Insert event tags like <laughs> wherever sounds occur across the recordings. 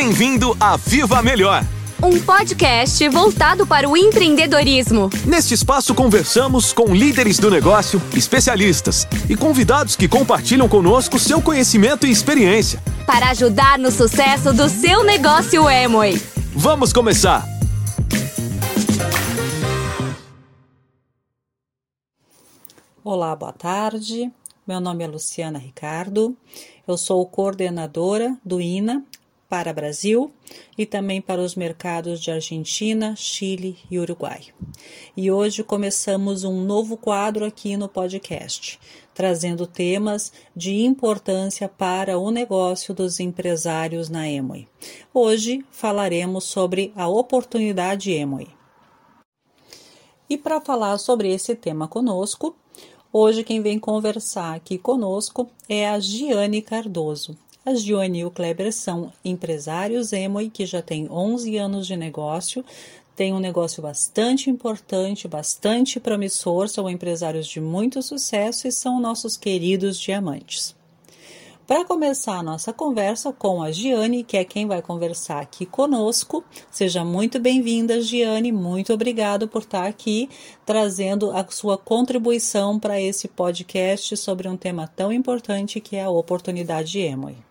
Bem-vindo a Viva Melhor! Um podcast voltado para o empreendedorismo. Neste espaço conversamos com líderes do negócio, especialistas e convidados que compartilham conosco seu conhecimento e experiência. Para ajudar no sucesso do seu negócio Emoi. Vamos começar! Olá, boa tarde. Meu nome é Luciana Ricardo. Eu sou coordenadora do INA, para Brasil e também para os mercados de Argentina, Chile e Uruguai. E hoje começamos um novo quadro aqui no podcast, trazendo temas de importância para o negócio dos empresários na Emoi. Hoje falaremos sobre a oportunidade Emoi. E para falar sobre esse tema conosco, Hoje quem vem conversar aqui conosco é a Giane Cardoso. A Gione e o Kleber são empresários Emoi que já têm 11 anos de negócio, tem um negócio bastante importante, bastante promissor, são empresários de muito sucesso e são nossos queridos diamantes. Para começar a nossa conversa com a Giane, que é quem vai conversar aqui conosco, seja muito bem-vinda, Giane, muito obrigado por estar aqui trazendo a sua contribuição para esse podcast sobre um tema tão importante que é a oportunidade Emoi.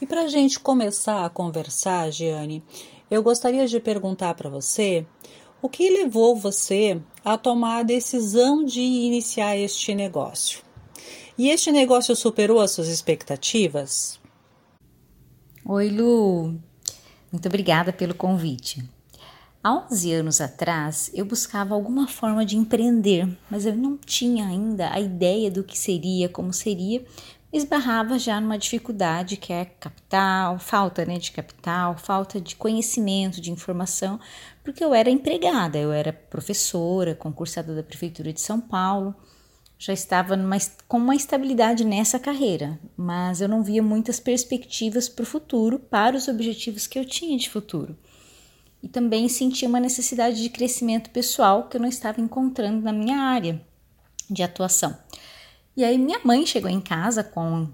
E para a gente começar a conversar, Giane, eu gostaria de perguntar para você o que levou você a tomar a decisão de iniciar este negócio. E este negócio superou as suas expectativas? Oi, Lu. Muito obrigada pelo convite. Há 11 anos atrás, eu buscava alguma forma de empreender, mas eu não tinha ainda a ideia do que seria, como seria, esbarrava já numa dificuldade que é capital, falta né, de capital, falta de conhecimento, de informação, porque eu era empregada, eu era professora, concursada da Prefeitura de São Paulo, já estava numa, com uma estabilidade nessa carreira, mas eu não via muitas perspectivas para o futuro, para os objetivos que eu tinha de futuro. E também sentia uma necessidade de crescimento pessoal que eu não estava encontrando na minha área de atuação. E aí minha mãe chegou em casa com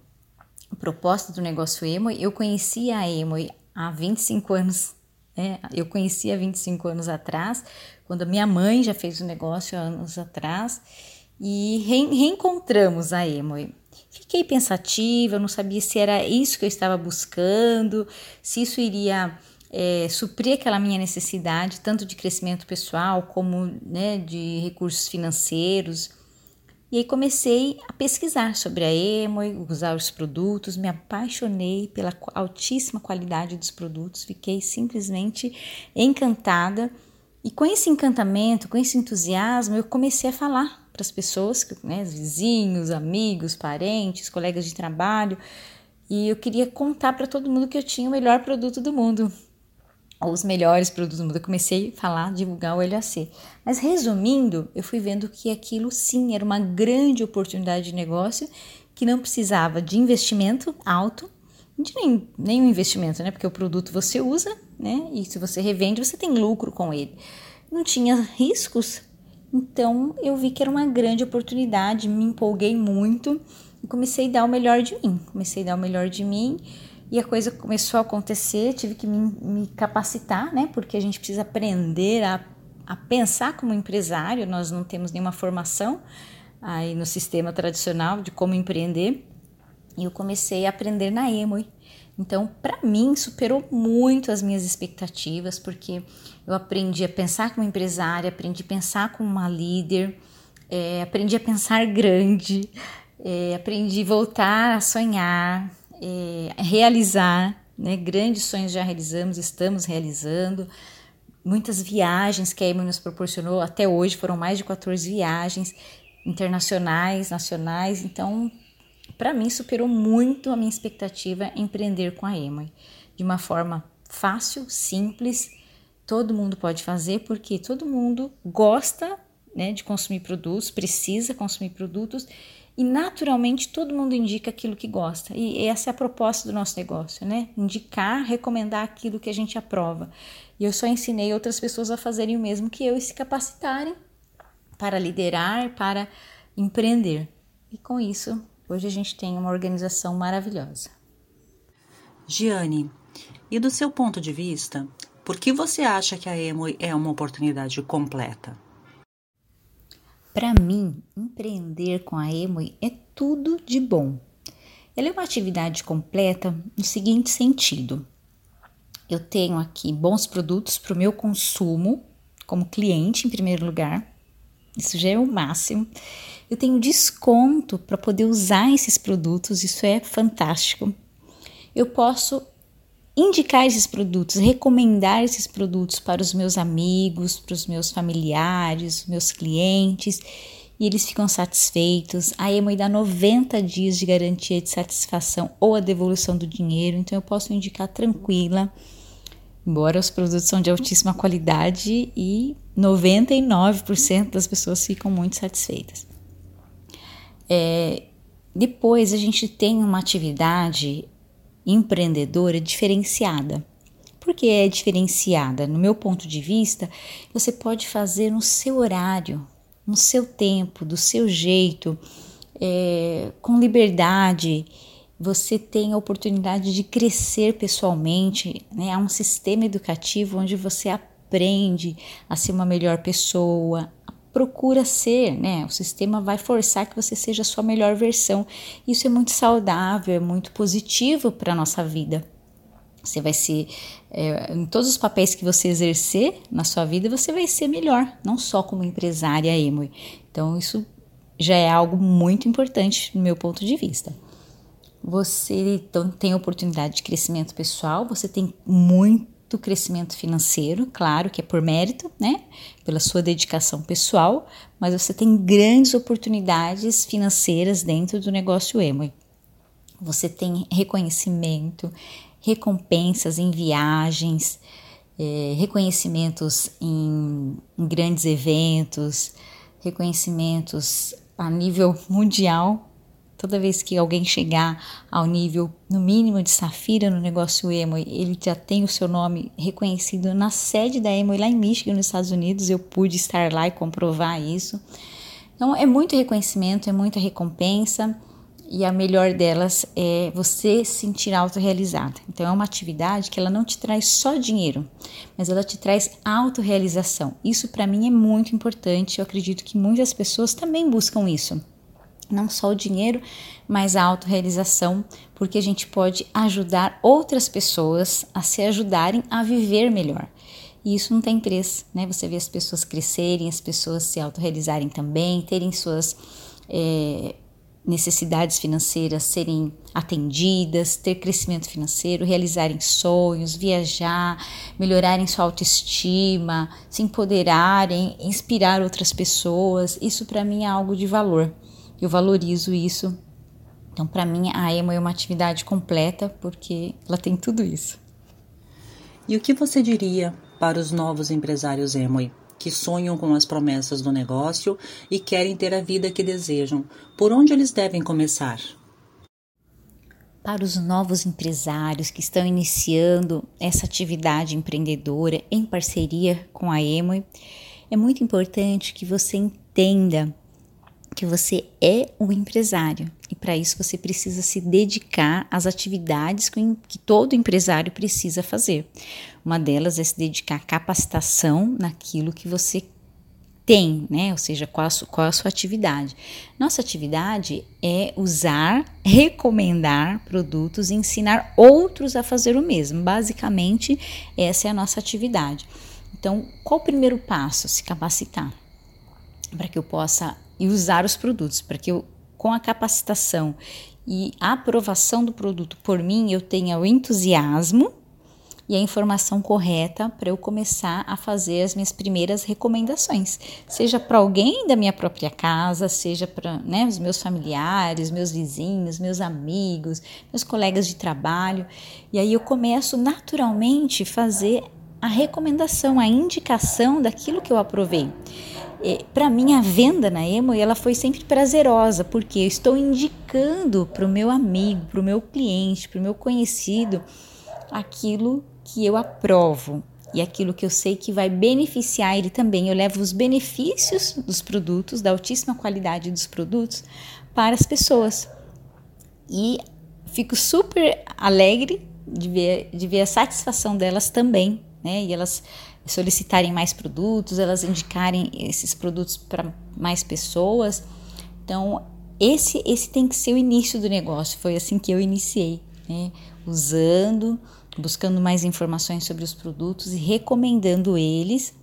a proposta do negócio Emo. Eu conhecia a Emo há 25 anos. Né? Eu conhecia há 25 anos atrás, quando a minha mãe já fez o negócio anos atrás. E reencontramos a Emo. Fiquei pensativa, eu não sabia se era isso que eu estava buscando, se isso iria é, suprir aquela minha necessidade, tanto de crescimento pessoal como né, de recursos financeiros. E aí comecei a pesquisar sobre a Emoi, usar os produtos, me apaixonei pela altíssima qualidade dos produtos, fiquei simplesmente encantada. E com esse encantamento, com esse entusiasmo, eu comecei a falar para as pessoas, né, vizinhos, amigos, parentes, colegas de trabalho, e eu queria contar para todo mundo que eu tinha o melhor produto do mundo, os melhores produtos do mundo. Eu comecei a falar, divulgar o LAC. Mas resumindo, eu fui vendo que aquilo sim era uma grande oportunidade de negócio que não precisava de investimento alto, de nem, nenhum investimento, né? Porque o produto você usa, né? E se você revende, você tem lucro com ele. Não tinha riscos, então eu vi que era uma grande oportunidade, me empolguei muito e comecei a dar o melhor de mim. Comecei a dar o melhor de mim e a coisa começou a acontecer, tive que me, me capacitar, né? Porque a gente precisa aprender a, a pensar como empresário, nós não temos nenhuma formação aí no sistema tradicional de como empreender. E eu comecei a aprender na Emoi. Então, para mim, superou muito as minhas expectativas, porque eu aprendi a pensar como empresária, aprendi a pensar como uma líder, é, aprendi a pensar grande, é, aprendi a voltar a sonhar, é, realizar, né? Grandes sonhos já realizamos, estamos realizando. Muitas viagens que a Emo nos proporcionou até hoje, foram mais de 14 viagens internacionais, nacionais. Então, para mim, superou muito a minha expectativa empreender com a Emo. De uma forma fácil, simples, todo mundo pode fazer, porque todo mundo gosta né, de consumir produtos, precisa consumir produtos e naturalmente todo mundo indica aquilo que gosta. E essa é a proposta do nosso negócio, né? Indicar, recomendar aquilo que a gente aprova. E eu só ensinei outras pessoas a fazerem o mesmo que eu e se capacitarem para liderar, para empreender. E com isso, hoje a gente tem uma organização maravilhosa. Giane, E do seu ponto de vista, por que você acha que a Emo é uma oportunidade completa? Para mim, empreender com a Emoi é tudo de bom. Ela é uma atividade completa no seguinte sentido: eu tenho aqui bons produtos para o meu consumo, como cliente em primeiro lugar, isso já é o máximo. Eu tenho desconto para poder usar esses produtos, isso é fantástico. Eu posso indicar esses produtos, recomendar esses produtos para os meus amigos, para os meus familiares, meus clientes, e eles ficam satisfeitos. A Emoi dá 90 dias de garantia de satisfação ou a devolução do dinheiro, então eu posso indicar tranquila. Embora os produtos são de altíssima qualidade e 99% das pessoas ficam muito satisfeitas. É, depois a gente tem uma atividade empreendedora diferenciada. Por que é diferenciada? No meu ponto de vista, você pode fazer no seu horário, no seu tempo, do seu jeito, é, com liberdade. Você tem a oportunidade de crescer pessoalmente. Né? Há um sistema educativo onde você aprende a ser uma melhor pessoa, procura ser, né? O sistema vai forçar que você seja a sua melhor versão. Isso é muito saudável, é muito positivo para a nossa vida. Você vai ser, é, em todos os papéis que você exercer na sua vida, você vai ser melhor, não só como empresária emo. Então, isso já é algo muito importante no meu ponto de vista. Você então, tem oportunidade de crescimento pessoal, você tem muito do crescimento financeiro, claro que é por mérito, né? Pela sua dedicação pessoal, mas você tem grandes oportunidades financeiras dentro do negócio Emoi. Você tem reconhecimento, recompensas em viagens, é, reconhecimentos em, em grandes eventos, reconhecimentos a nível mundial Toda vez que alguém chegar ao nível, no mínimo, de Safira no negócio Emo, ele já tem o seu nome reconhecido na sede da Emo, lá em Michigan, nos Estados Unidos. Eu pude estar lá e comprovar isso. Então, é muito reconhecimento, é muita recompensa. E a melhor delas é você se sentir autorrealizada. Então, é uma atividade que ela não te traz só dinheiro, mas ela te traz autorrealização. Isso, para mim, é muito importante. Eu acredito que muitas pessoas também buscam isso não só o dinheiro, mas a autorrealização, porque a gente pode ajudar outras pessoas a se ajudarem a viver melhor. E isso não tem preço, né? Você vê as pessoas crescerem, as pessoas se autorrealizarem também, terem suas é, necessidades financeiras serem atendidas, ter crescimento financeiro, realizarem sonhos, viajar, melhorarem sua autoestima, se empoderarem, inspirar outras pessoas. Isso para mim é algo de valor. Eu valorizo isso. Então, para mim, a emo é uma atividade completa porque ela tem tudo isso. E o que você diria para os novos empresários emo que sonham com as promessas do negócio e querem ter a vida que desejam? Por onde eles devem começar? Para os novos empresários que estão iniciando essa atividade empreendedora em parceria com a Emo, é muito importante que você entenda que você é um empresário e para isso você precisa se dedicar às atividades que todo empresário precisa fazer. Uma delas é se dedicar à capacitação naquilo que você tem, né? Ou seja, qual a, sua, qual a sua atividade. Nossa atividade é usar, <laughs> recomendar produtos e ensinar outros a fazer o mesmo. Basicamente, essa é a nossa atividade. Então, qual o primeiro passo? Se capacitar para que eu possa e usar os produtos, para que eu, com a capacitação e a aprovação do produto por mim, eu tenha o entusiasmo e a informação correta para eu começar a fazer as minhas primeiras recomendações, seja para alguém da minha própria casa, seja para né, os meus familiares, meus vizinhos, meus amigos, meus colegas de trabalho. E aí eu começo naturalmente a fazer a recomendação, a indicação daquilo que eu aprovei para mim a venda na Emo ela foi sempre prazerosa porque eu estou indicando para o meu amigo, para o meu cliente, para o meu conhecido aquilo que eu aprovo e aquilo que eu sei que vai beneficiar ele também. Eu levo os benefícios dos produtos, da altíssima qualidade dos produtos para as pessoas e fico super alegre de ver, de ver a satisfação delas também, né? E elas solicitarem mais produtos, elas indicarem esses produtos para mais pessoas. Então, esse, esse tem que ser o início do negócio. Foi assim que eu iniciei, né? Usando, buscando mais informações sobre os produtos e recomendando eles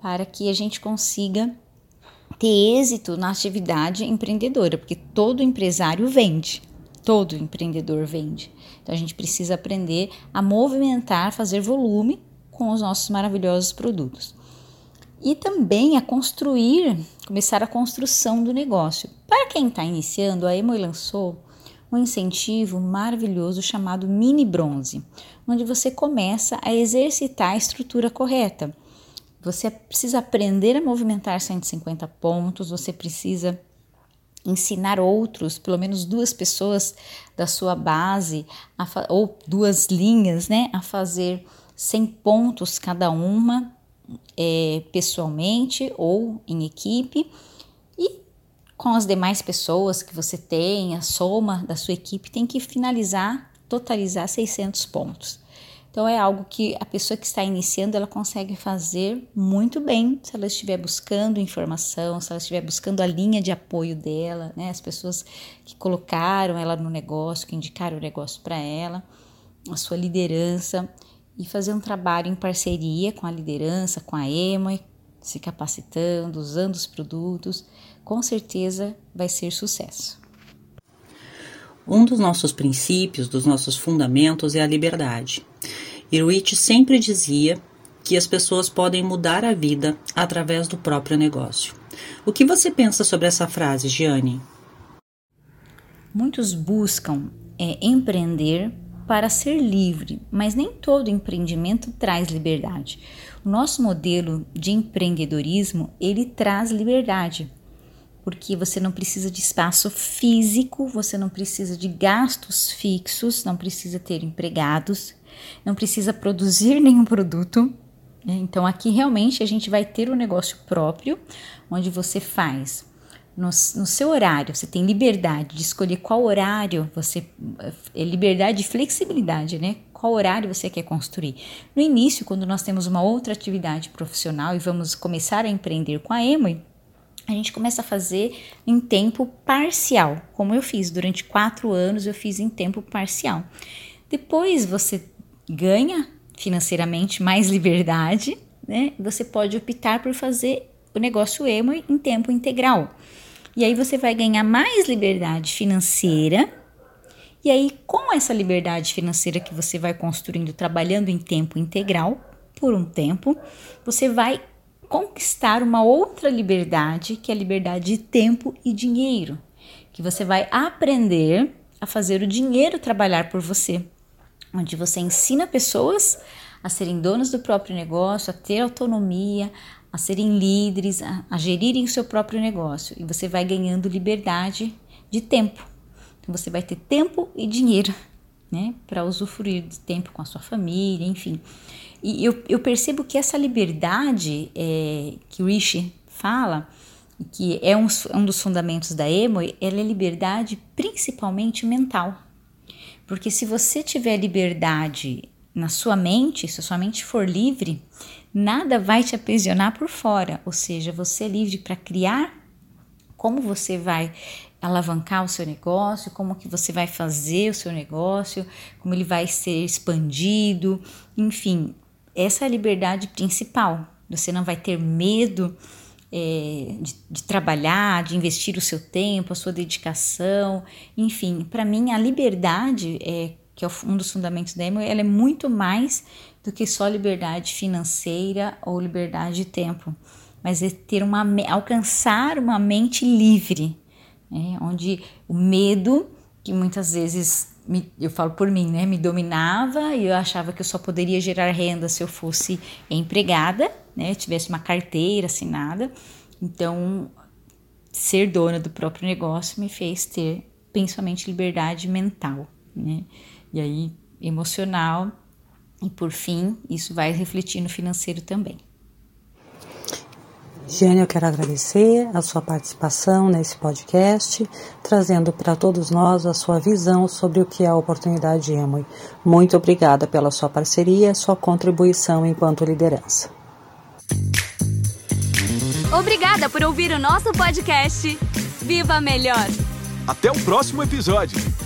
para que a gente consiga ter êxito na atividade empreendedora, porque todo empresário vende, todo empreendedor vende. Então a gente precisa aprender a movimentar, fazer volume com os nossos maravilhosos produtos. E também a construir, começar a construção do negócio. Para quem está iniciando, a Emoi lançou um incentivo maravilhoso chamado Mini Bronze, onde você começa a exercitar a estrutura correta. Você precisa aprender a movimentar 150 pontos, você precisa ensinar outros, pelo menos duas pessoas da sua base, ou duas linhas, né, a fazer 100 pontos cada uma, é, pessoalmente ou em equipe, e com as demais pessoas que você tem, a soma da sua equipe tem que finalizar, totalizar 600 pontos. Então é algo que a pessoa que está iniciando ela consegue fazer muito bem se ela estiver buscando informação, se ela estiver buscando a linha de apoio dela, né? As pessoas que colocaram ela no negócio, que indicaram o negócio para ela, a sua liderança e fazer um trabalho em parceria com a liderança, com a EMA, se capacitando, usando os produtos, com certeza vai ser sucesso. Um dos nossos princípios, dos nossos fundamentos é a liberdade. Irwich sempre dizia que as pessoas podem mudar a vida através do próprio negócio. O que você pensa sobre essa frase, Gianni? Muitos buscam é, empreender para ser livre, mas nem todo empreendimento traz liberdade. O nosso modelo de empreendedorismo, ele traz liberdade, porque você não precisa de espaço físico, você não precisa de gastos fixos, não precisa ter empregados, não precisa produzir <laughs> nenhum produto. Né? Então aqui realmente a gente vai ter um negócio próprio, onde você faz no, no, seu horário, você tem liberdade de escolher qual horário você. É liberdade e flexibilidade, né? Qual horário você quer construir. No início, quando nós temos uma outra atividade profissional e vamos começar a empreender com a Emoi, a gente começa a fazer em tempo parcial, como eu fiz durante quatro anos, eu fiz em tempo parcial. Depois você ganha financeiramente mais liberdade, né? Você pode optar por fazer o negócio emo em tempo integral. E aí você vai ganhar mais liberdade financeira. E aí, com essa liberdade financeira que você vai construindo trabalhando em tempo integral por um tempo, você vai conquistar uma outra liberdade, que é a liberdade de tempo e dinheiro, que você vai aprender a fazer o dinheiro trabalhar por você, onde você ensina pessoas a serem donas do próprio negócio, a ter autonomia, a serem líderes, a, a gerirem o seu próprio negócio e você vai ganhando liberdade de tempo. Então você vai ter tempo e dinheiro, né, para usufruir de tempo com a sua família, enfim. E eu, eu percebo que essa liberdade é, que o Rishi fala, que é um, um dos fundamentos da emo, ela é liberdade principalmente mental. Porque se você tiver liberdade na sua mente, se a sua mente for livre, nada vai te aprisionar por fora. Ou seja, você é livre para criar como você vai alavancar o seu negócio, como que você vai fazer o seu negócio, como ele vai ser expandido, enfim, essa é a liberdade principal. Você não vai ter medo é, de, de, trabalhar, de investir o seu tempo, a sua dedicação, enfim. Para mim, a liberdade, é, que é um dos fundamentos da EMO, ela é muito mais do que só liberdade financeira ou liberdade de tempo, mas é ter uma alcançar uma mente livre, né? onde o medo que muitas vezes me, eu falo por mim, né? Me dominava e eu achava que eu só poderia gerar renda se eu fosse empregada, né? Tivesse uma carteira assinada. Então, ser dona do próprio negócio me fez ter principalmente liberdade mental, né? E aí emocional e por fim, isso vai refletir no financeiro também. Jane, eu quero agradecer a sua participação nesse podcast, trazendo para todos nós a sua visão sobre o que é a oportunidade Emoi. Muito obrigada pela sua parceria e sua contribuição enquanto liderança. Obrigada por ouvir o nosso podcast. Viva Melhor! Até o próximo episódio!